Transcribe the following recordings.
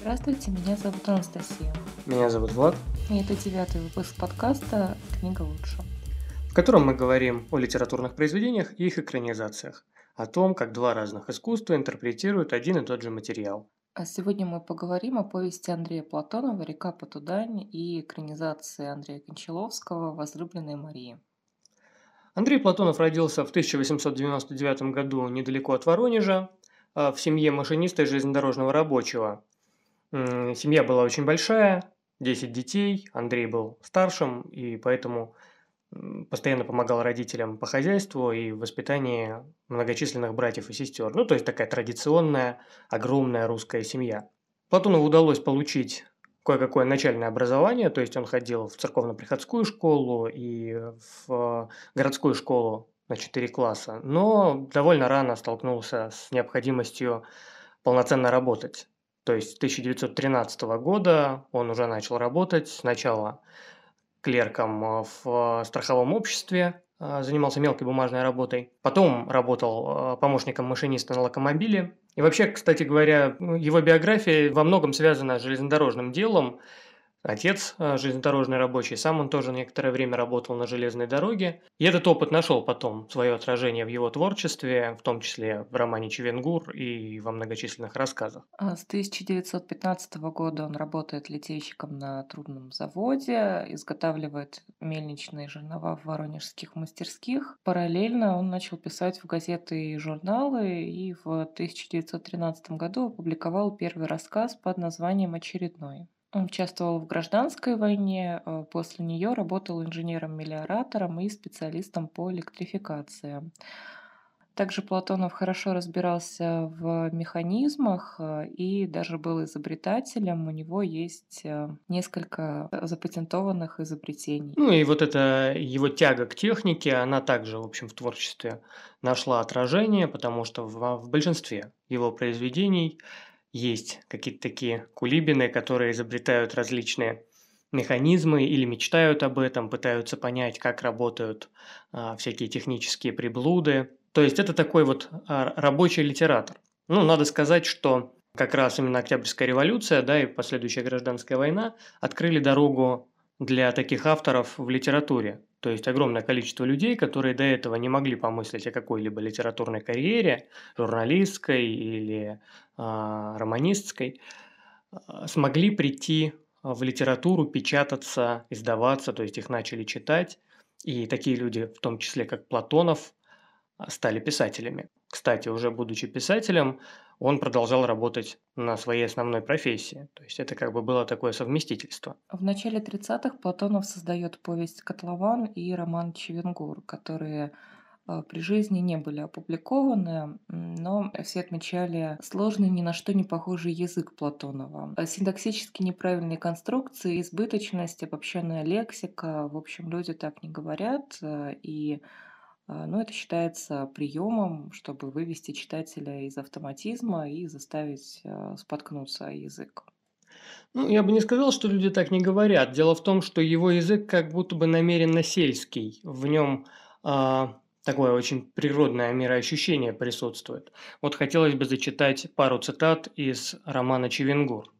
Здравствуйте, меня зовут Анастасия. Меня зовут Влад. И это девятый выпуск подкаста «Книга лучше», в котором мы говорим о литературных произведениях и их экранизациях, о том, как два разных искусства интерпретируют один и тот же материал. А сегодня мы поговорим о повести Андрея Платонова «Река Потудань» и экранизации Андрея Кончаловского «Возлюбленная Марии». Андрей Платонов родился в 1899 году недалеко от Воронежа, а, в семье машиниста и железнодорожного рабочего. Семья была очень большая, 10 детей, Андрей был старшим, и поэтому постоянно помогал родителям по хозяйству и воспитании многочисленных братьев и сестер. Ну, то есть такая традиционная, огромная русская семья. Платонову удалось получить кое-какое начальное образование, то есть он ходил в церковно-приходскую школу и в городскую школу на 4 класса, но довольно рано столкнулся с необходимостью полноценно работать. То есть с 1913 года он уже начал работать сначала клерком э, в страховом обществе, э, занимался мелкой бумажной работой. Потом работал э, помощником машиниста на локомобиле. И вообще, кстати говоря, его биография во многом связана с железнодорожным делом. Отец э, железнодорожный рабочий, сам он тоже некоторое время работал на железной дороге. И этот опыт нашел потом свое отражение в его творчестве, в том числе в романе Чевенгур и во многочисленных рассказах. А с 1915 года он работает литейщиком на трудном заводе, изготавливает мельничные жернова в воронежских мастерских. Параллельно он начал писать в газеты и журналы, и в 1913 году опубликовал первый рассказ под названием «Очередной». Участвовал в гражданской войне, э, после нее работал инженером-мелиоратором и специалистом по электрификации. Также Платонов хорошо разбирался в механизмах э, и даже был изобретателем. У него есть э, несколько запатентованных изобретений. Ну и вот эта его тяга к технике, она также, в общем, в творчестве нашла отражение, потому что в, в большинстве его произведений есть какие-то такие кулибины, которые изобретают различные механизмы или мечтают об этом, пытаются понять, как работают а, всякие технические приблуды. То есть это такой вот а, рабочий литератор. Ну, надо сказать, что как раз именно Октябрьская революция, да, и последующая гражданская война открыли дорогу для таких авторов в литературе. То есть огромное количество людей, которые до этого не могли помыслить о какой-либо литературной карьере, журналистской или э, романистской, э, смогли прийти в литературу, печататься, издаваться, то есть их начали читать. И такие люди, в том числе как Платонов, стали писателями. Кстати, уже будучи писателем, он продолжал работать на своей основной профессии. То есть это как бы было такое совместительство. В начале 30-х Платонов создает повесть «Котлован» и роман «Чевенгур», которые э, при жизни не были опубликованы, но все отмечали сложный, ни на что не похожий язык Платонова. Синтаксически неправильные конструкции, избыточность, обобщенная лексика. В общем, люди так не говорят, и а, но это считается приемом, чтобы вывести читателя из автоматизма и заставить а, споткнуться язык. Ну, я бы не сказал, что люди так не говорят. Дело в том, что его язык как будто бы намеренно сельский. В нем а, такое очень природное мироощущение присутствует. Вот хотелось бы зачитать пару цитат из романа «Чевенгур».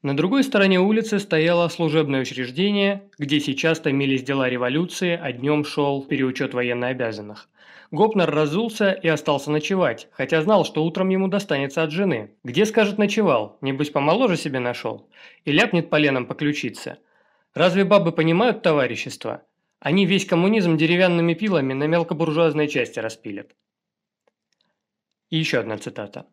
На другой стороне улицы стояло служебное учреждение, где сейчас томились дела революции, а днем шел переучет военнообязанных. Гопнер разулся и остался ночевать, хотя знал, что утром ему достанется от жены. Где, скажет, ночевал? Небось, помоложе себе нашел? И ляпнет поленом по ключице. Разве бабы понимают товарищество? Они весь коммунизм деревянными пилами на мелкобуржуазной части распилят. И еще одна цитата.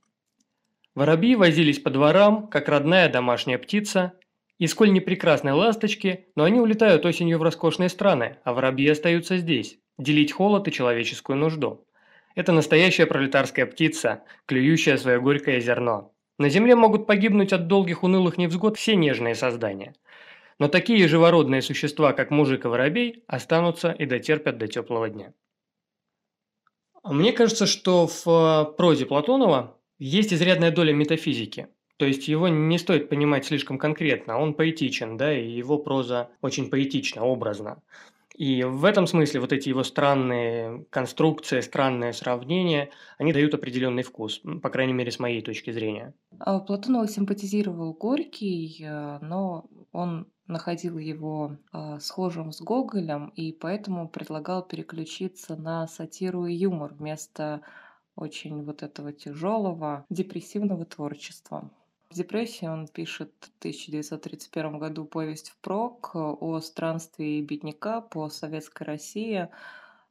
Воробьи возились по дворам, как родная домашняя птица, и сколь не прекрасны ласточки, но они улетают осенью в роскошные страны, а воробьи остаются здесь, делить холод и человеческую нужду. Это настоящая пролетарская птица, клюющая свое горькое зерно. На земле могут погибнуть от долгих унылых невзгод все нежные создания. Но такие живородные существа, как мужик и воробей, останутся и дотерпят до теплого дня. Мне кажется, что в э, прозе Платонова есть изрядная доля метафизики. То есть его не стоит понимать слишком конкретно, он поэтичен, да, и его проза очень поэтична, образна. И в этом смысле вот эти его странные конструкции, странные сравнения, они дают определенный вкус, по крайней мере, с моей точки зрения. А Платонову симпатизировал Горький, э, но он находил его э, схожим с Гоголем и поэтому предлагал переключиться на сатиру и юмор вместо очень вот этого тяжелого депрессивного творчества. В депрессии он пишет в 1931 году повесть «Впрок» о странстве бедняка по советской России,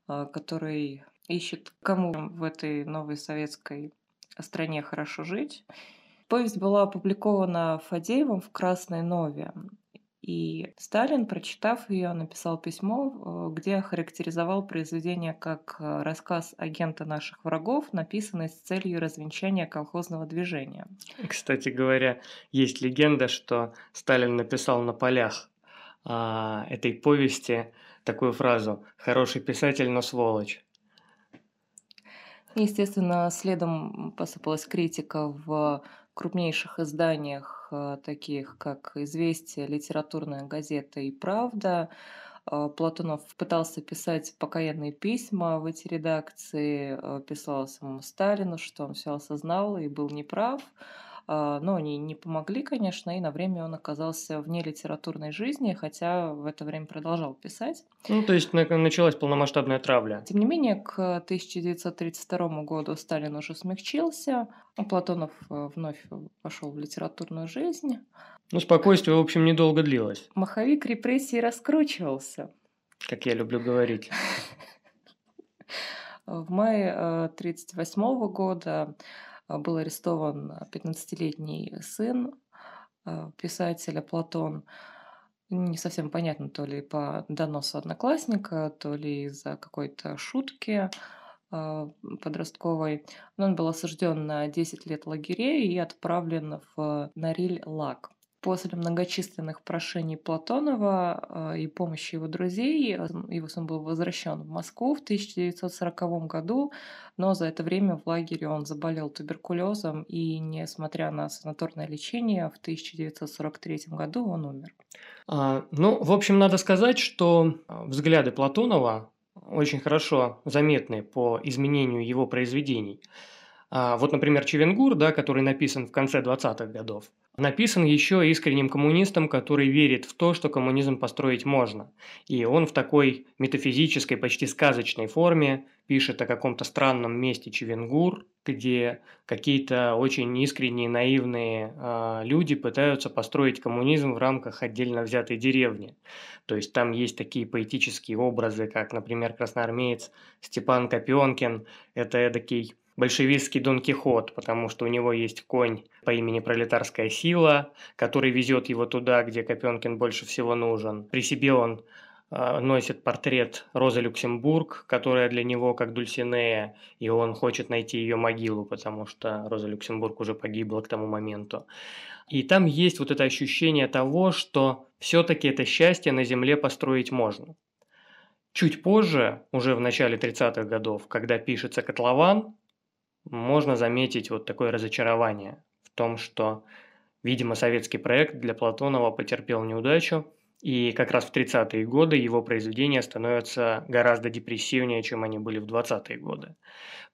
э, который ищет, кому в этой новой советской стране хорошо жить. Повесть была опубликована Фадеевым в «Красной Нове». И Сталин, прочитав ее, написал письмо, э, где характеризовал произведение как э, рассказ агента наших врагов, написанный с целью развенчания колхозного движения. Кстати говоря, есть легенда, что Сталин написал на полях а, этой повести такую фразу «хороший писатель, но сволочь». Естественно, следом посыпалась критика в крупнейших изданиях, э, таких как «Известия», «Литературная газета» и «Правда». Э, Платонов пытался писать покаянные письма в эти редакции, э, писал самому Сталину, что он все осознал и был неправ. А, но они не помогли, конечно, и на время он оказался вне литературной жизни, хотя в это время продолжал писать. Ну, то есть началась полномасштабная травля. Тем не менее, к 1932 году Сталин уже смягчился, а Платонов э, вновь пошел в литературную жизнь. Ну, спокойствие, в общем, недолго длилось. Маховик репрессий раскручивался. Как я люблю говорить. В мае 1938 э, года а, был арестован 15-летний сын а, писателя Платон. Не совсем понятно, то ли по доносу одноклассника, то ли из-за какой-то шутки а, подростковой. Он был осужден на 10 лет лагерей и отправлен в Нориль-Лак. После многочисленных прошений Платонова э, и помощи его друзей, его сын был возвращен в Москву в 1940 году, но за это время в лагере он заболел туберкулезом, и, несмотря на санаторное лечение, в 1943 году он умер. А, ну, в общем, надо сказать, что взгляды Платонова очень хорошо заметны по изменению его произведений. А, вот, например, Чевенгур, да, который написан в конце 20-х годов, написан еще искренним коммунистом, который верит в то, что коммунизм построить можно. И он в такой метафизической, почти сказочной форме пишет о каком-то странном месте Чевенгур, где какие-то очень искренние, наивные э, люди пытаются построить коммунизм в рамках отдельно взятой деревни. То есть там есть такие поэтические образы, как, например, красноармеец Степан Копенкин. Это эдакий большевистский Дон Кихот, потому что у него есть конь по имени Пролетарская сила, который везет его туда, где Копенкин больше всего нужен. При себе он э, носит портрет Розы Люксембург, которая для него как Дульсинея, и он хочет найти ее могилу, потому что Роза Люксембург уже погибла к тому моменту. И там есть вот это ощущение того, что все-таки это счастье на земле построить можно. Чуть позже, уже в начале 30-х годов, когда пишется «Котлован», можно заметить вот такое разочарование в том, что, видимо, советский проект для Платонова потерпел неудачу, и как раз в 30-е годы его произведения становятся гораздо депрессивнее, чем они были в 20-е годы.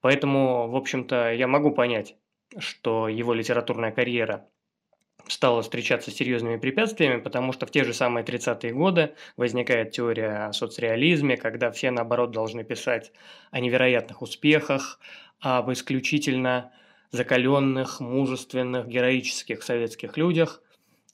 Поэтому, в общем-то, я могу понять, что его литературная карьера стала встречаться с серьезными препятствиями, потому что в те же самые 30-е годы возникает теория о соцреализме, когда все, наоборот, должны писать о невероятных успехах, об исключительно закаленных, мужественных, героических советских людях.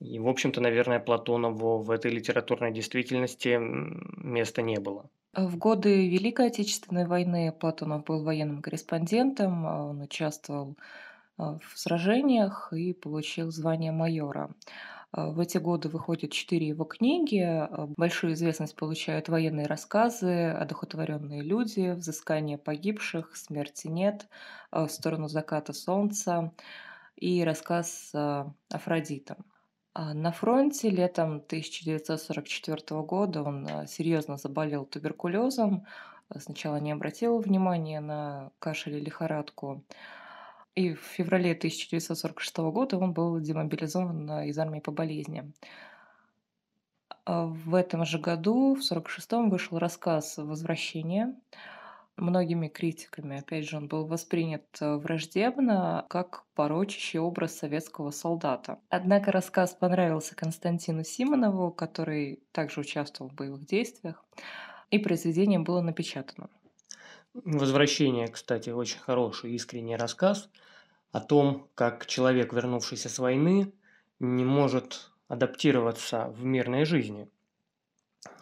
И, в общем-то, наверное, Платонову в этой литературной действительности места не было. В годы Великой Отечественной войны Платонов был военным корреспондентом, он участвовал а, в сражениях и получил звание майора. А, в эти годы выходят четыре его книги. А, большую известность получают военные рассказы, одухотворенные люди, взыскание погибших, смерти нет, а, в сторону заката солнца и рассказ Афродита. На фронте летом 1944 года он серьезно заболел туберкулезом. Сначала не обратил внимания на кашель и лихорадку. И в феврале 1946 года он был демобилизован из армии по болезни. А, в этом же году, в 46-м, вышел рассказ «Возвращение». Многими критиками, опять же, он был воспринят э, враждебно, как порочащий образ советского солдата. Однако рассказ понравился Константину Симонову, который также участвовал в боевых действиях, и произведение было напечатано. «Возвращение», кстати, очень хороший искренний рассказ о том, как человек, вернувшийся с войны, не может адаптироваться в мирной жизни.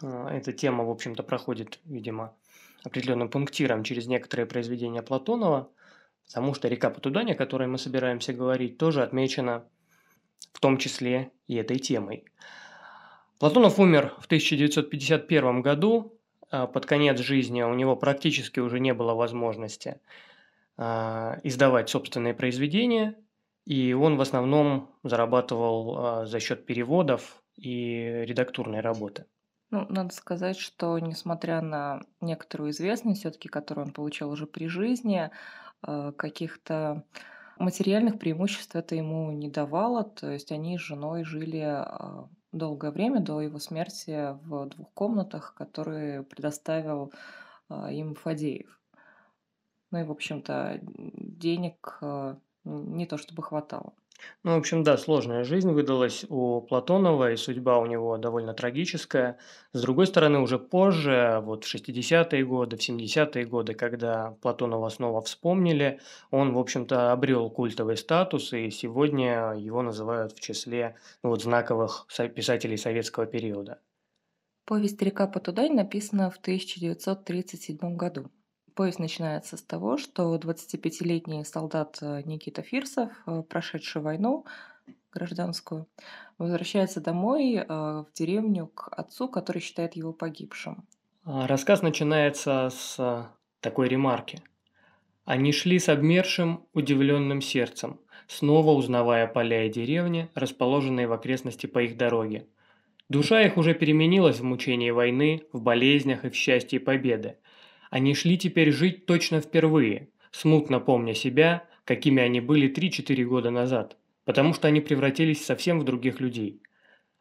А, эта тема, в общем-то, проходит, видимо, определенным пунктиром через некоторые произведения Платонова, потому что река Потудань, о которой мы собираемся говорить, тоже отмечена в том числе и этой темой. Платонов умер в 1951 году, под конец жизни у него практически уже не было возможности а, издавать собственные произведения, и он в основном зарабатывал а, за счет переводов и редактурной работы. Ну, надо сказать, что несмотря на некоторую известность, все-таки, которую он получал уже при жизни, каких-то материальных преимуществ это ему не давало. То есть они с женой жили а, долгое время до его смерти в двух комнатах, которые предоставил а, им Фадеев. Ну и, в общем-то, денег э, не то чтобы хватало. Ну, в общем, да, сложная жизнь выдалась у Платонова, и судьба у него довольно трагическая. С другой стороны, уже позже, вот в 60-е годы, в 70-е годы, когда Платонова снова вспомнили, он, в общем-то, обрел культовый статус, и сегодня его называют в числе ну, вот, знаковых писателей советского периода. Повесть «Река Потудань» написана в 1937 году. Повесть начинается с того, что 25-летний солдат э, Никита Фирсов, э, прошедший войну гражданскую, возвращается домой э, в деревню к отцу, который считает его погибшим. А, рассказ начинается с такой ремарки. Они шли с обмершим, удивленным сердцем, снова узнавая поля и деревни, расположенные в окрестности по их дороге. Душа их уже переменилась в мучении войны, в болезнях и в счастье победы. Они шли теперь жить точно впервые, смутно помня себя, какими они были 3-4 года назад, потому что они превратились совсем в других людей.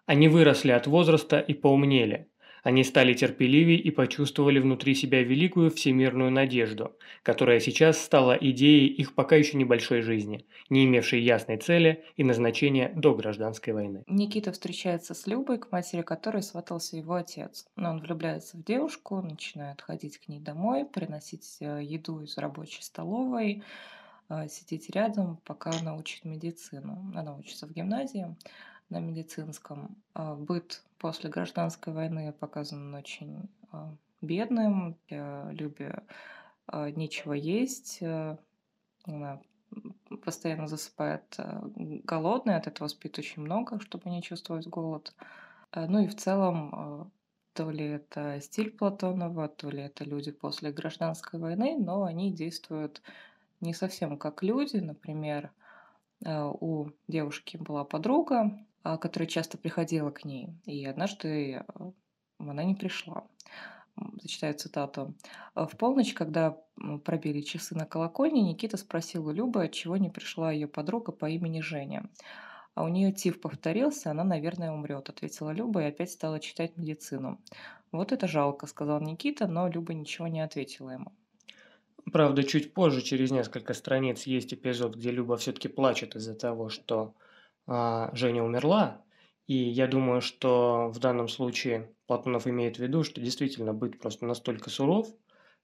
Они выросли от возраста и поумнели, они стали терпеливее и почувствовали внутри себя великую всемирную надежду, которая сейчас стала идеей их пока еще небольшой жизни, не имевшей ясной цели и назначения до гражданской войны. Никита встречается с Любой, к матери которой сватался его отец. Но он влюбляется в девушку, начинает ходить к ней домой, приносить э, еду из рабочей столовой, э, сидеть рядом, пока она учит медицину. Она учится в гимназии на медицинском. А, быт после гражданской войны показан очень а, бедным. Любе а, нечего есть. Постоянно засыпает голодной, от этого спит очень много, чтобы не чувствовать голод. Ну и в целом, то ли это стиль Платонова, то ли это люди после гражданской войны, но они действуют не совсем как люди. Например, у девушки была подруга, а, которая часто приходила к ней. И однажды а, она не пришла. Зачитаю цитату. «В полночь, когда пробили часы на колокольне, Никита спросил у Любы, чего не пришла ее подруга по имени Женя. А у нее тиф повторился, она, наверное, умрет, ответила Люба и опять стала читать медицину. Вот это жалко, сказал Никита, но Люба ничего не ответила ему. Правда, чуть позже, через несколько страниц, есть эпизод, где Люба все-таки плачет из-за того, что а, Женя умерла, и я думаю, что в данном случае Платонов имеет в виду, что действительно быть просто настолько суров,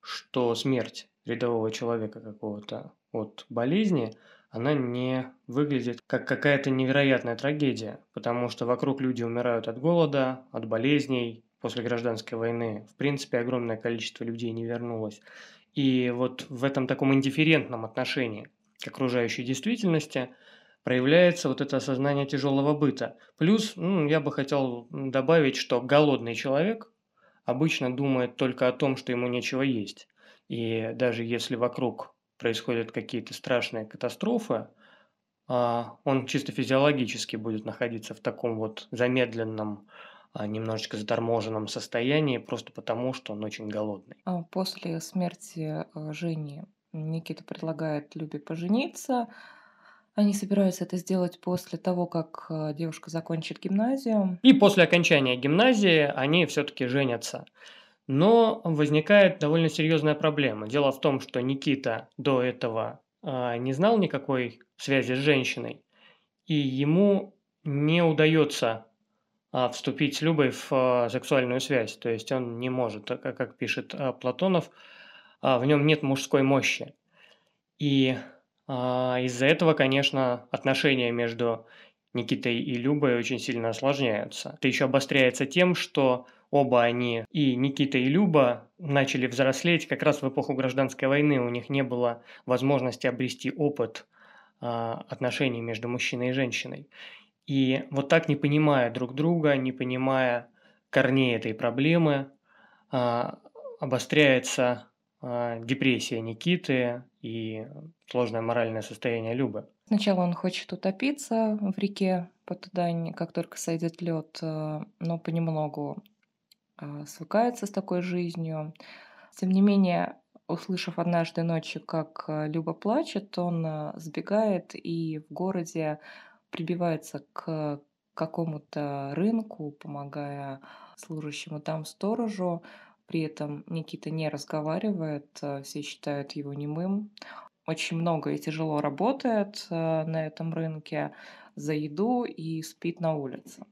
что смерть рядового человека какого-то от болезни, она не выглядит как какая-то невероятная трагедия, потому что вокруг люди умирают от голода, от болезней, после гражданской войны, в принципе, огромное количество людей не вернулось. И вот в этом таком индифферентном отношении к окружающей действительности – проявляется вот это осознание тяжелого быта. Плюс, ну, я бы хотел добавить, что голодный человек обычно думает только о том, что ему нечего есть. И даже если вокруг происходят какие-то страшные катастрофы, а, он чисто физиологически будет находиться в таком вот замедленном, а, немножечко заторможенном состоянии, просто потому, что он очень голодный. А после смерти э, Жени Никита предлагает Любе пожениться, Они собираются это сделать после того, как э, девушка закончит гимназию. И после окончания гимназии они все-таки женятся. Но возникает довольно серьезная проблема. Дело в том, что Никита до этого э, не знал никакой связи с женщиной, и ему не удается э, вступить с Любой в э, сексуальную связь. То есть он не может, как, как пишет э, Платонов, э, в нем нет мужской мощи. И а, из-за этого, конечно, отношения между Никитой и Любой очень сильно осложняются. Это еще обостряется тем, что оба они, и Никита, и Люба, начали взрослеть как раз в эпоху гражданской войны. У них не было возможности обрести опыт а, отношений между мужчиной и женщиной. И вот так, не понимая друг друга, не понимая корней этой проблемы, а, обостряется депрессия Никиты и сложное моральное состояние Любы. Сначала он хочет утопиться в реке Потудань, как только сойдет лед, э, но понемногу а, свыкается с такой жизнью. Тем не менее, услышав однажды ночью, как э, Люба плачет, он э, сбегает и в городе прибивается к какому-то рынку, помогая служащему там сторожу. При этом Никита не разговаривает, э, все считают его немым. Очень много и тяжело работает э, на этом рынке за еду и спит на улице.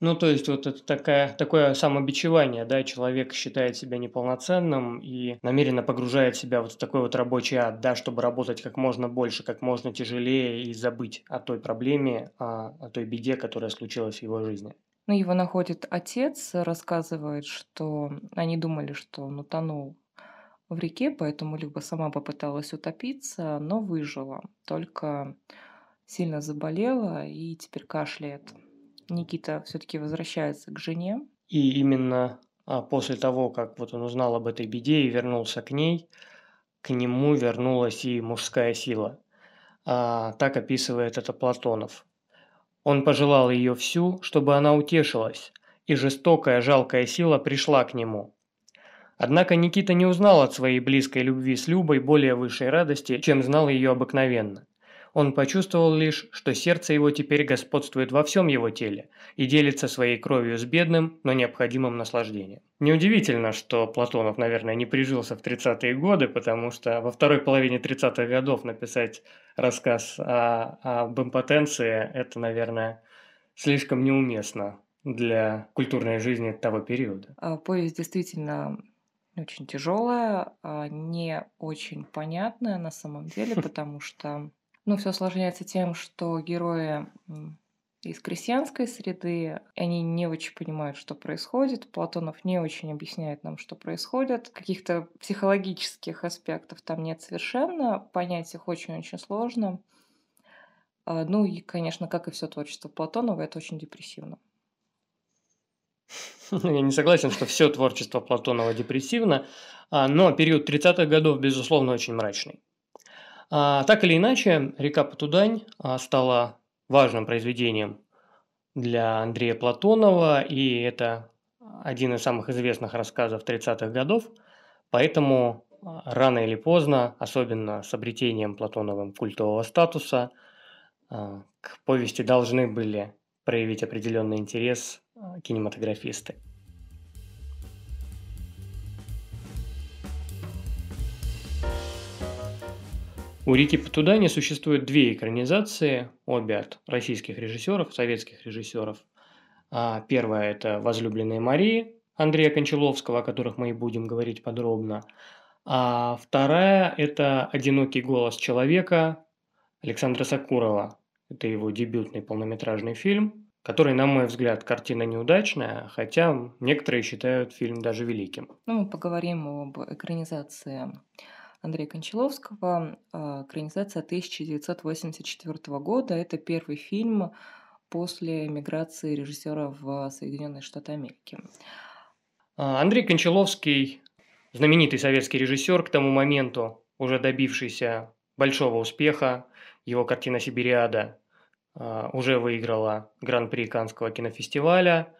Ну, то есть вот это такая, такое самобичевание, да, человек считает себя неполноценным и намеренно погружает себя вот в такой вот рабочий ад, да, чтобы работать как можно больше, как можно тяжелее и забыть о той проблеме, о, о той беде, которая случилась в его жизни. Ну, его находит отец, рассказывает, что они думали, что он утонул в реке, поэтому Люба сама попыталась утопиться, но выжила. Только сильно заболела и теперь кашляет. Никита все-таки возвращается к жене. И именно а, после того, как вот он узнал об этой беде и вернулся к ней, к нему вернулась и мужская сила. А, так описывает это Платонов. Он пожелал ее всю, чтобы она утешилась, и жестокая жалкая сила пришла к нему. Однако Никита не узнал от своей близкой любви с Любой более высшей радости, чем знал ее обыкновенно. Он почувствовал лишь, что сердце его теперь господствует во всем его теле и делится своей кровью с бедным, но необходимым наслаждением. Неудивительно, что Платонов, наверное, не прижился в 30-е годы, потому что во второй половине 30-х годов написать рассказ о, об импотенции – это, наверное, слишком неуместно для культурной жизни того периода. А, повесть действительно очень тяжелая, а, не очень понятная на самом деле, потому что ну, все осложняется тем, что герои из крестьянской среды, они не очень понимают, что происходит. Платонов не очень объясняет нам, что происходит. Каких-то психологических аспектов там нет совершенно. Понять их очень-очень сложно. А, ну и, конечно, как и все творчество Платонова, это очень депрессивно. Я не согласен, что все творчество Платонова депрессивно, а, но период 30-х годов, безусловно, очень мрачный. А, так или иначе, река Потудань а, стала важным произведением для Андрея Платонова, и это один из самых известных рассказов 30-х годов, поэтому а, рано или поздно, особенно с обретением Платоновым культового статуса, к повести должны были проявить определенный интерес кинематографисты. У «Реки Потудани» существует две экранизации, обе от российских режиссеров, советских режиссеров. А, первая – это «Возлюбленные Марии» Андрея Кончаловского, о которых мы и будем говорить подробно. А вторая – это «Одинокий голос человека» Александра Сакурова. Это его дебютный полнометражный фильм, который, на мой взгляд, картина неудачная, хотя некоторые считают фильм даже великим. Ну, мы поговорим об экранизации Андрея Кончаловского, а, экранизация 1984 года. Это первый фильм после миграции режиссера в Соединенные Штаты Америки. А, Андрей Кончаловский, знаменитый советский режиссер к тому моменту, уже добившийся большого успеха. Его картина «Сибириада» а, уже выиграла Гран-при Каннского кинофестиваля.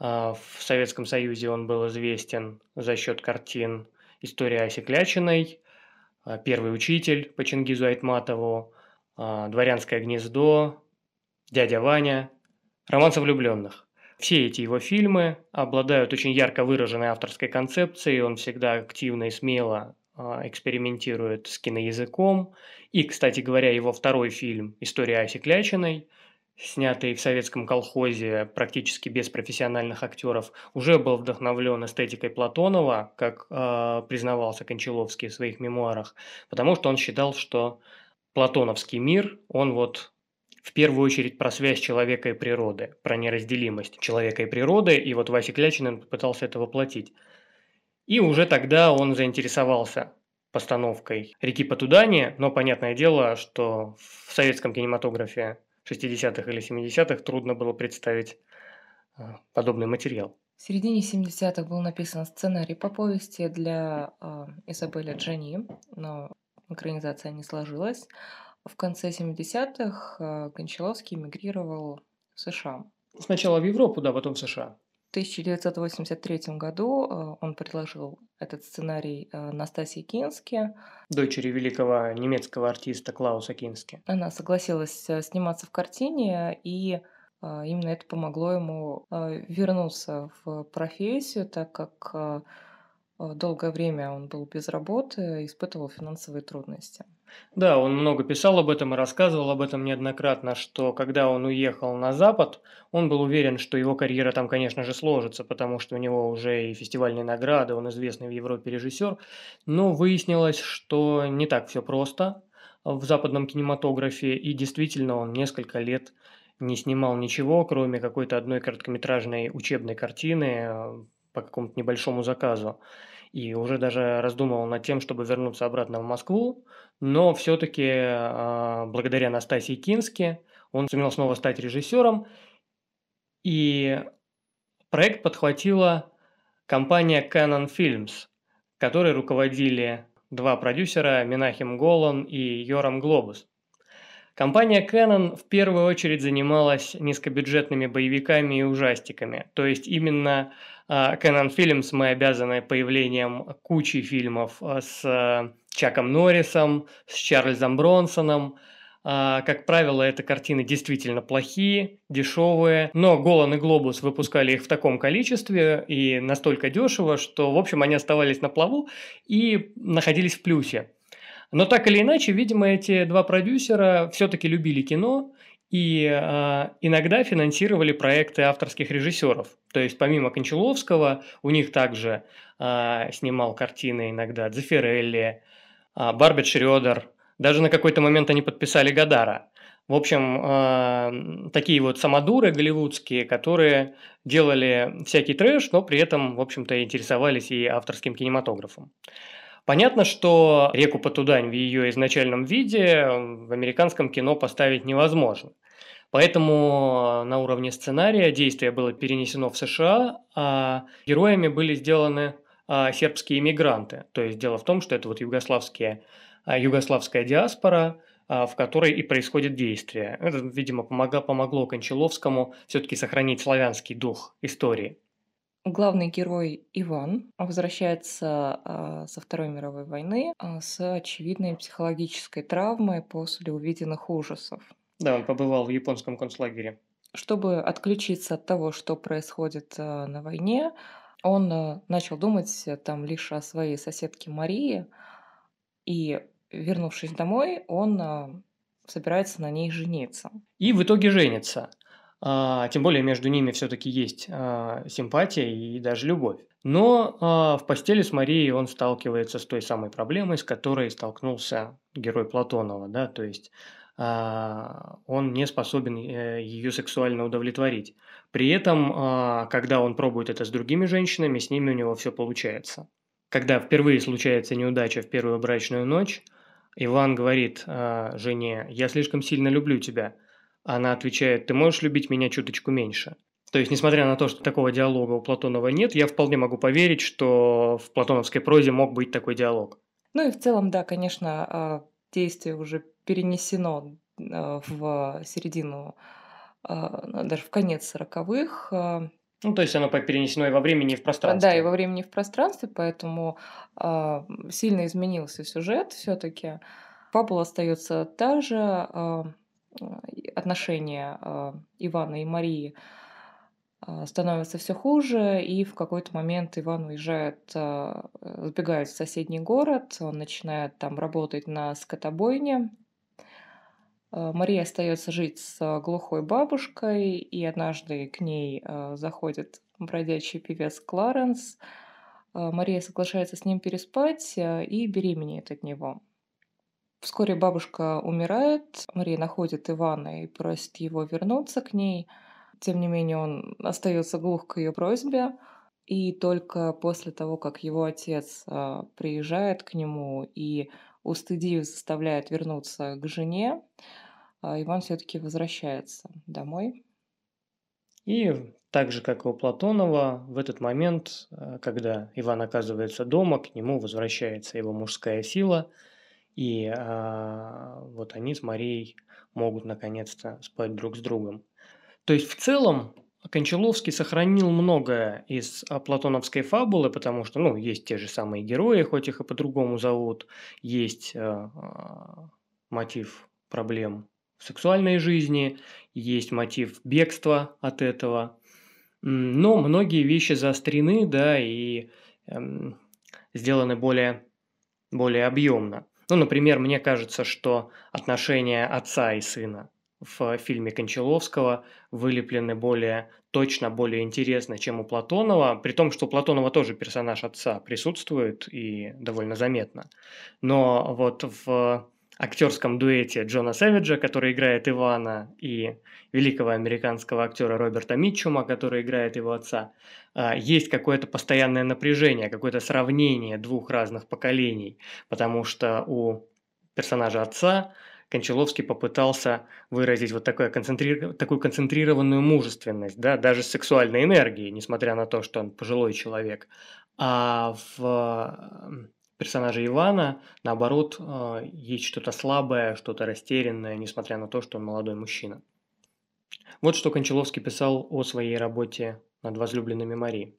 В Советском Союзе он был известен за счет картин «История Оси Клячиной», а, первый учитель по Чингизу Айтматову, а, «Дворянское гнездо», «Дядя Ваня», «Романс о влюбленных». Все эти его фильмы обладают очень ярко выраженной авторской концепцией, он всегда активно и смело а, экспериментирует с киноязыком. И, кстати говоря, его второй фильм «История Аси Клячиной», снятый в советском колхозе практически без профессиональных актеров, уже был вдохновлен эстетикой Платонова, как э, признавался Кончаловский в своих мемуарах, потому что он считал, что платоновский мир, он вот в первую очередь про связь человека и природы, про неразделимость человека и природы, и вот Вася Клячинин попытался это воплотить. И уже тогда он заинтересовался постановкой «Реки по Тудане», но понятное дело, что в советском кинематографе 60-х или 70-х трудно было представить а, подобный материал. В середине 70-х был написан сценарий по повести для э, Изабелли Джани, но экранизация не сложилась. В конце 70-х э, Гончаловский эмигрировал в США. Сначала в Европу, да, потом в США. В 1983 году э, он предложил этот сценарий э, Настасии Кински. Дочери великого немецкого артиста Клауса Кински. Она согласилась э, сниматься в картине, и именно это помогло ему вернуться в профессию, так как долгое время он был без работы, испытывал финансовые трудности. Да, он много писал об этом и рассказывал об этом неоднократно, что когда он уехал на Запад, он был уверен, что его карьера там, конечно же, сложится, потому что у него уже и фестивальные награды, он известный в Европе режиссер, но выяснилось, что не так все просто в западном кинематографе, и действительно он несколько лет не снимал ничего, кроме какой-то одной короткометражной учебной картины э, по какому-то небольшому заказу и уже даже раздумывал над тем, чтобы вернуться обратно в Москву, но все-таки а, благодаря Настасии Кинске он сумел снова стать режиссером, и проект подхватила компания Canon Films, которой руководили два продюсера Минахим Голан и Йорам Глобус. Компания Canon в первую очередь занималась низкобюджетными боевиками и ужастиками, то есть именно Canon Films мы обязаны появлением кучи фильмов а, с а, Чаком Норрисом, с Чарльзом Бронсоном. Как правило, это картины действительно плохие, дешевые, но Голан и Глобус выпускали их в таком количестве и настолько дешево, что, в общем, они оставались на плаву и находились в плюсе. Но так или иначе, видимо, эти два продюсера все-таки любили кино и э, иногда финансировали проекты авторских режиссеров. То есть помимо Кончаловского у них также э, снимал картины иногда Дзефирелли, э, Барбет Шрёдер. Даже на какой-то момент они подписали Гадара. В общем, э, такие вот самодуры голливудские, которые делали всякий трэш, но при этом, в общем-то, интересовались и авторским кинематографом. Понятно, что реку Потудань в ее изначальном виде в американском кино поставить невозможно. Поэтому на уровне сценария действие было перенесено в США, а героями были сделаны а, сербские иммигранты. То есть дело в том, что это вот югославские, а, югославская диаспора, а, в которой и происходит действие. Это, видимо, помогло, помогло Кончаловскому все-таки сохранить славянский дух истории. Главный герой Иван возвращается а, со Второй мировой войны а, с очевидной психологической травмой после увиденных ужасов. Да, он побывал в японском концлагере. Чтобы отключиться от того, что происходит а, на войне, он начал думать э, там лишь о своей соседке Марии, и, вернувшись домой, он собирается на ней жениться. И в итоге женится. А, тем более между ними все-таки есть а, симпатия и даже любовь. Но а, в постели с Марией он сталкивается с той самой проблемой, с которой столкнулся герой Платонова, да, то есть он не способен э, ее сексуально удовлетворить. При этом, когда он пробует это с другими женщинами, с ними у него все получается. Когда впервые случается неудача в первую брачную ночь, Иван говорит жене, я слишком сильно люблю тебя – она отвечает, ты можешь любить меня чуточку меньше. То есть, несмотря на то, что такого диалога у Платонова нет, я вполне могу поверить, что в платоновской прозе мог быть такой диалог. Ну и в целом, да, конечно, а, действие уже перенесено а, в середину, а, ну, даже в конец сороковых. Ну, то есть оно перенесено и во времени, и в пространстве. Да, и во времени, и в пространстве, поэтому сильно изменился сюжет все-таки. Фабула остается та же, отношения а, Ивана и Марии а, становятся все хуже, и в какой-то момент Иван уезжает, сбегает в соседний город, он начинает там работать на скотобойне. Мария остается жить с глухой бабушкой, и однажды к ней заходит бродячий певец Кларенс. Мария соглашается с ним переспать и беременеет от него. Вскоре бабушка умирает, Мария находит Ивана и просит его вернуться к ней. Тем не менее, он остается глух к ее просьбе. И только после того, как его отец а, приезжает к нему и, устыдив, заставляет вернуться к жене, а, Иван все-таки возвращается домой. И так же, как и у Платонова, в этот момент, а, когда Иван оказывается дома, к нему возвращается его мужская сила – и а, вот они с Марией могут наконец-то спать друг с другом. То есть в целом Кончаловский сохранил многое из а, платоновской фабулы, потому что, ну, есть те же самые герои, хоть их и по-другому зовут, есть а, мотив проблем в сексуальной жизни, есть мотив бегства от этого, но многие вещи заострены, да, и эм, сделаны более, более объемно. Ну, например, мне кажется, что отношения отца и сына в фильме Кончаловского вылеплены более точно, более интересно, чем у Платонова, при том, что у Платонова тоже персонаж отца присутствует и довольно заметно. Но вот в актерском дуэте Джона Сэвиджа, который играет Ивана, и великого американского актера Роберта Митчума, который играет его отца, а, есть какое-то постоянное напряжение, какое-то сравнение двух разных поколений, потому что у персонажа отца Кончаловский попытался выразить вот такое концентри... такую концентрированную мужественность, да, даже с сексуальной энергией, несмотря на то, что он пожилой человек. А в персонажа Ивана, наоборот, э, есть что-то слабое, что-то растерянное, несмотря на то, что он молодой мужчина. Вот что Кончаловский писал о своей работе над возлюбленными Марии.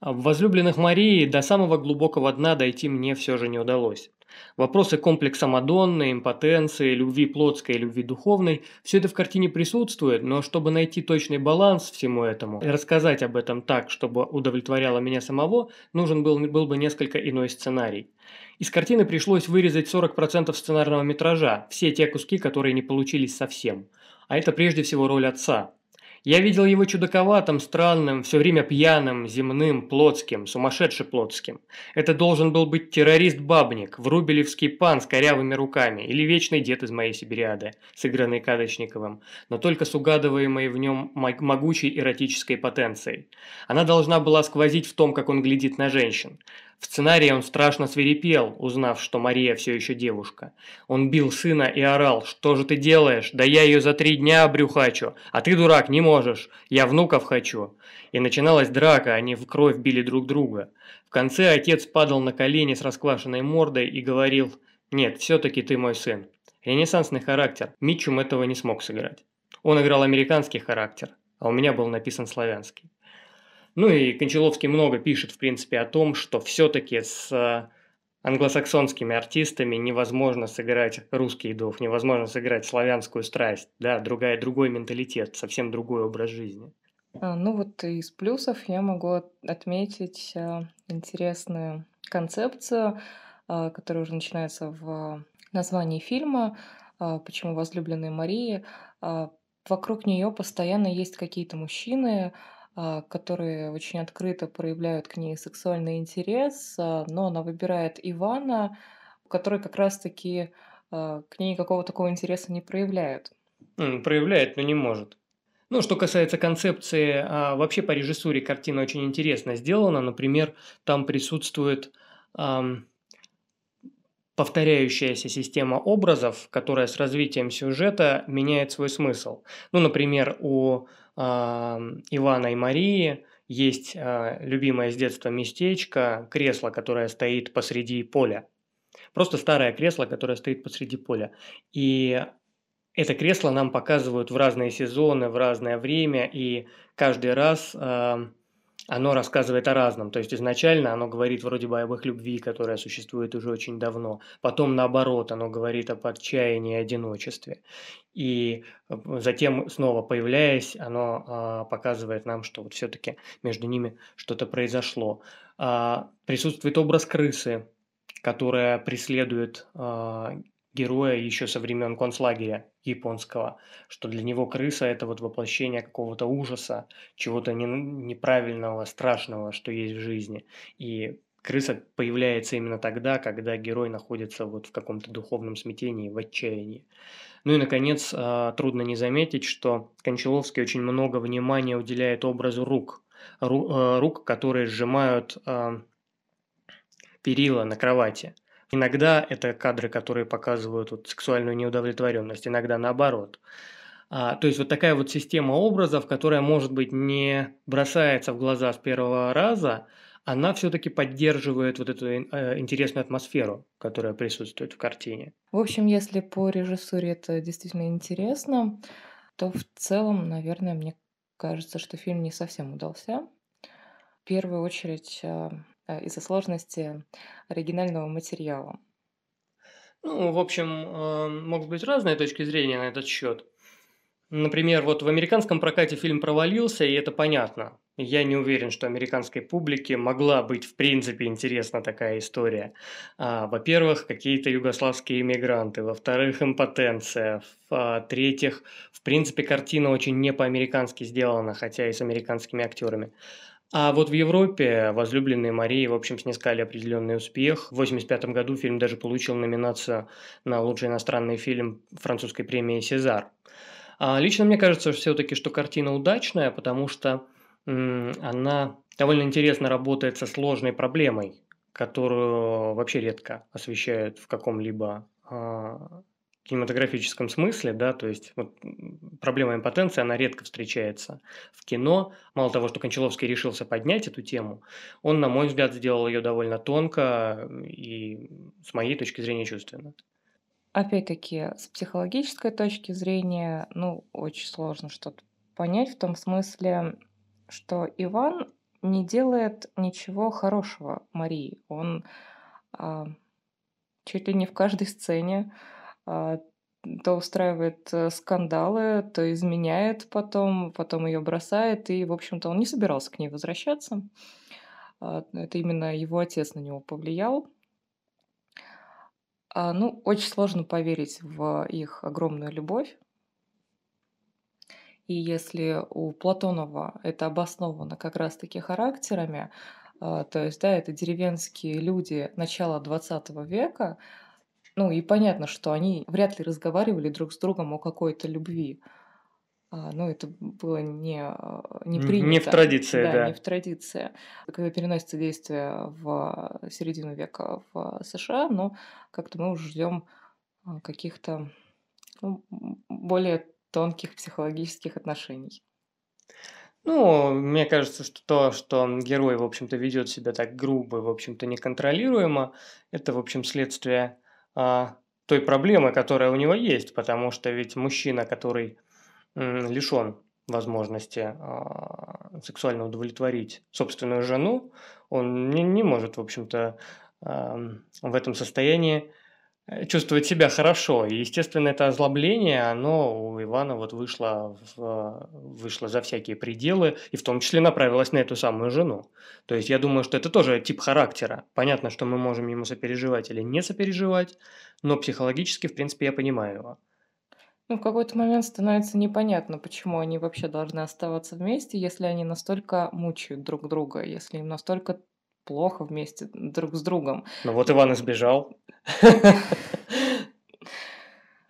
В возлюбленных Марии до самого глубокого дна дойти мне все же не удалось. Вопросы комплекса Мадонны, импотенции, любви плотской и любви духовной – все это в картине присутствует, но чтобы найти точный баланс всему этому и рассказать об этом так, чтобы удовлетворяло меня самого, нужен был, был бы несколько иной сценарий. Из картины пришлось вырезать 40% сценарного метража, все те куски, которые не получились совсем. А это прежде всего роль отца – я видел его чудаковатым, странным, все время пьяным, земным, плотским, сумасшедше плотским. Это должен был быть террорист-бабник, врубелевский пан с корявыми руками или вечный дед из моей Сибириады, сыгранный Кадочниковым, но только с угадываемой в нем могучей эротической потенцией. Она должна была сквозить в том, как он глядит на женщин. В сценарии он страшно свирепел, узнав, что Мария все еще девушка. Он бил сына и орал, что же ты делаешь? Да я ее за три дня обрюхачу, а ты, дурак, не можешь, я внуков хочу. И начиналась драка, они в кровь били друг друга. В конце отец падал на колени с расквашенной мордой и говорил, нет, все-таки ты мой сын. Ренессансный характер, Митчум этого не смог сыграть. Он играл американский характер, а у меня был написан славянский. Ну и Кончаловский много пишет, в принципе, о том, что все-таки с э, англосаксонскими артистами невозможно сыграть русский дух, невозможно сыграть славянскую страсть, да, другая, другой менталитет, совсем другой образ жизни. А, ну вот из плюсов я могу отметить а, интересную концепцию, а, которая уже начинается в названии фильма «Почему возлюбленные Марии». Вокруг нее постоянно есть какие-то мужчины, а, которые очень открыто проявляют к ней сексуальный интерес, а, но она выбирает Ивана, который как раз-таки а, к ней какого такого интереса не проявляет. Проявляет, но не может. Ну, что касается концепции, вообще по режиссуре картина очень интересно сделана. Например, там присутствует эм, повторяющаяся система образов, которая с развитием сюжета меняет свой смысл. Ну, например, у Ивана и Марии есть а, любимое с детства местечко, кресло, которое стоит посреди поля. Просто старое кресло, которое стоит посреди поля. И это кресло нам показывают в разные сезоны, в разное время, и каждый раз оно рассказывает о разном. То есть изначально оно говорит вроде бы об их любви, которая существует уже очень давно. Потом наоборот, оно говорит об отчаянии и одиночестве. И э, затем снова появляясь, оно а, показывает нам, что вот все-таки между ними что-то произошло. А, присутствует образ крысы, которая преследует а, героя еще со времен концлагеря японского, что для него крыса – это вот воплощение какого-то ужаса, чего-то не, неправильного, страшного, что есть в жизни. И крыса появляется именно тогда, когда герой находится вот в каком-то духовном смятении, в отчаянии. Ну и, наконец, а, трудно не заметить, что Кончаловский очень много внимания уделяет образу рук. А, рук, которые сжимают а, перила на кровати. Иногда это кадры, которые показывают вот сексуальную неудовлетворенность, иногда наоборот. А, то есть вот такая вот система образов, которая, может быть, не бросается в глаза с первого раза, она все-таки поддерживает вот эту э, интересную атмосферу, которая присутствует в картине. В общем, если по режиссуре это действительно интересно, то в целом, наверное, мне кажется, что фильм не совсем удался. В первую очередь Э, из-за сложности оригинального материала. Ну, в общем, э, могут быть разные точки зрения на этот счет. Например, вот в американском прокате фильм провалился, и это понятно. Я не уверен, что американской публике могла быть в принципе интересна такая история. А, во-первых, какие-то югославские иммигранты, во-вторых, импотенция, в-третьих, в принципе, картина очень не по-американски сделана, хотя и с американскими актерами. А вот в Европе «Возлюбленные Марии», в общем, снискали определенный успех. В 1985 году фильм даже получил номинацию на лучший иностранный фильм французской премии «Сезар». А лично мне кажется все-таки, что картина удачная, потому что м, она довольно интересно работает со сложной проблемой, которую вообще редко освещают в каком-либо а, кинематографическом смысле, да, то есть вот, проблема импотенции, она редко встречается в кино. Мало того, что Кончаловский решился поднять эту тему, он, на мой взгляд, сделал ее довольно тонко и, с моей точки зрения, чувственно. Опять-таки, с психологической точки зрения, ну, очень сложно что-то понять в том смысле, что Иван не делает ничего хорошего Марии. Он а, чуть ли не в каждой сцене то устраивает э, скандалы, то изменяет потом, потом ее бросает, и, в общем-то, он не собирался к ней возвращаться. А, это именно его отец на него повлиял. А, ну, очень сложно поверить в их огромную любовь. И если у Платонова это обосновано как раз-таки характерами, то есть, да, это деревенские люди начала 20 века, ну и понятно, что они вряд ли разговаривали друг с другом о какой-то любви. А, ну, это было не, а, не принято. Не в традиции, да. Да, не в традиции. Когда переносится действие в середину века в США, но как-то мы уже ждем а, каких-то ну, более тонких психологических отношений. Ну, мне кажется, что то, что герой, в общем-то, ведет себя так грубо, в общем-то, неконтролируемо, это, в общем, следствие той проблемы, которая у него есть, потому что ведь мужчина, который лишен возможности а, сексуально удовлетворить собственную жену, он не, не может, в общем-то, а, в этом состоянии чувствовать себя хорошо. И, естественно, это озлобление, оно у Ивана вот вышло, в, вышло за всякие пределы, и в том числе направилось на эту самую жену. То есть я думаю, что это тоже тип характера. Понятно, что мы можем ему сопереживать или не сопереживать, но психологически, в принципе, я понимаю его. Ну, в какой-то момент становится непонятно, почему они вообще должны оставаться вместе, если они настолько мучают друг друга, если им настолько плохо вместе друг с другом. Ну вот Иван избежал.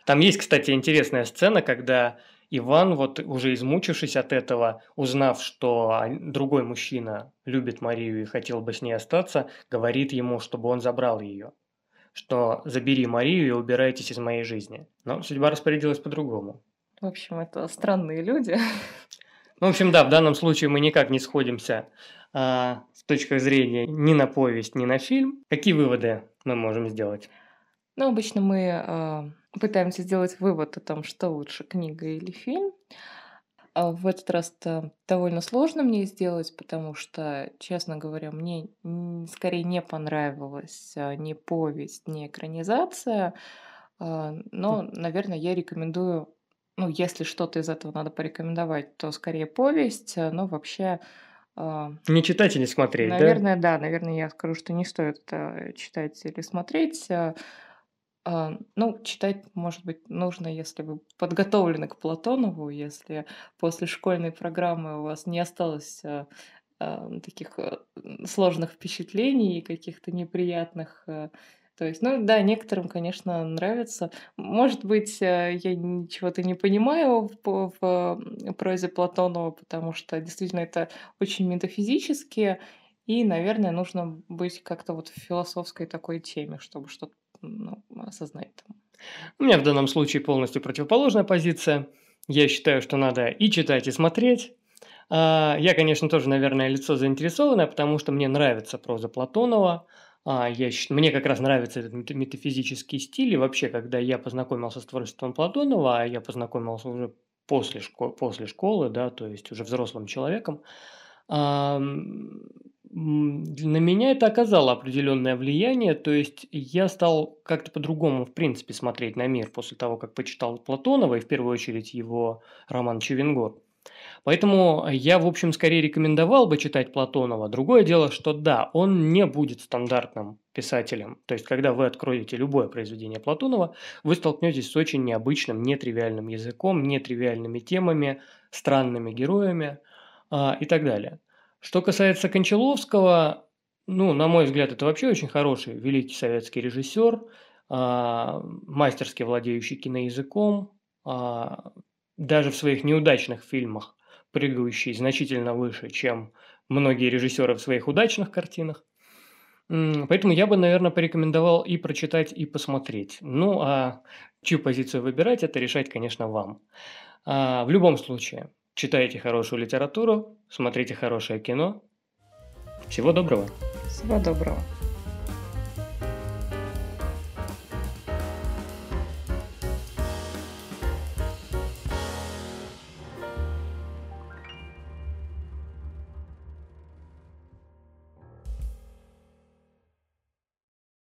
Там есть, кстати, интересная сцена, когда Иван, вот уже измучившись от этого, узнав, что другой мужчина любит Марию и хотел бы с ней остаться, говорит ему, чтобы он забрал ее. Что забери Марию и убирайтесь из моей жизни. Но судьба распорядилась по-другому. В общем, это странные люди. Ну, в общем, да, в данном случае мы никак не сходимся а, с точки зрения ни на повесть, ни на фильм. Какие выводы мы можем сделать? Ну, обычно мы а, пытаемся сделать вывод о том, что лучше, книга или фильм. А в этот раз-то довольно сложно мне сделать, потому что, честно говоря, мне скорее не понравилась, а, ни повесть, ни экранизация. А, но, наверно, я рекомендую, ну, если что-то из этого надо порекомендовать, то скорее повесть, а, но вообще, а Не читать и не смотреть, да? Наверное, да, наверное, я скажу, что не стоит это читать или смотреть. А, а, ну, читать, может быть, нужно, если вы подготовлены к Платонову, если после школьной программы у вас не осталось, а, таких, э, сложных впечатлений и каких-то неприятных, э. То есть, ну да, некоторым, конечно, нравится. Может быть, э, я н чего-то не понимаю в в прозе Платонова, потому что действительно это очень метафизически, и, наверное, нужно быть как-то вот в философской такой теме, чтобы что-то, ну, осознать. У меня в данном случае полностью противоположная позиция. Я считаю, что надо и читать, и смотреть. А, я, конечно, тоже, наверное, лицо заинтересованное, потому что мне нравится проза Платонова. А, я щ мне как раз нравится этот мета метафизический стиль. И вообще, когда я познакомился с творчеством Платонова, а я познакомился уже после шко после школы, да, то есть уже взрослым человеком, м, на меня это оказало определенное влияние. То есть я стал как-то по-другому, в принципе, смотреть на мир после того, как почитал Платонова, и в первую очередь его роман "Чевенгур". Поэтому я, в общем, скорее рекомендовал бы читать Платонова. Другое дело, что да, он не будет стандартным писателем. То есть, когда вы откроете любое произведение Платонова, вы столкнетесь с очень необычным, нетривиальным языком, нетривиальными темами, странными героями, а, и так далее. Что касается Кончаловского, ну, на мой взгляд, это вообще очень хороший великий советский режиссер, а, мастерски владеющий киноязыком, а, даже в своих неудачных фильмах прыгающий значительно выше, чем многие режиссеры в своих удачных картинах. Поэтому я бы, наверно, порекомендовал и прочитать, и посмотреть. Ну, а чью позицию выбирать- это решать, конечно, вам. А, в любом случае, читайте хорошую литературу, смотрите хорошее кино. Всего доброго! Всего доброго!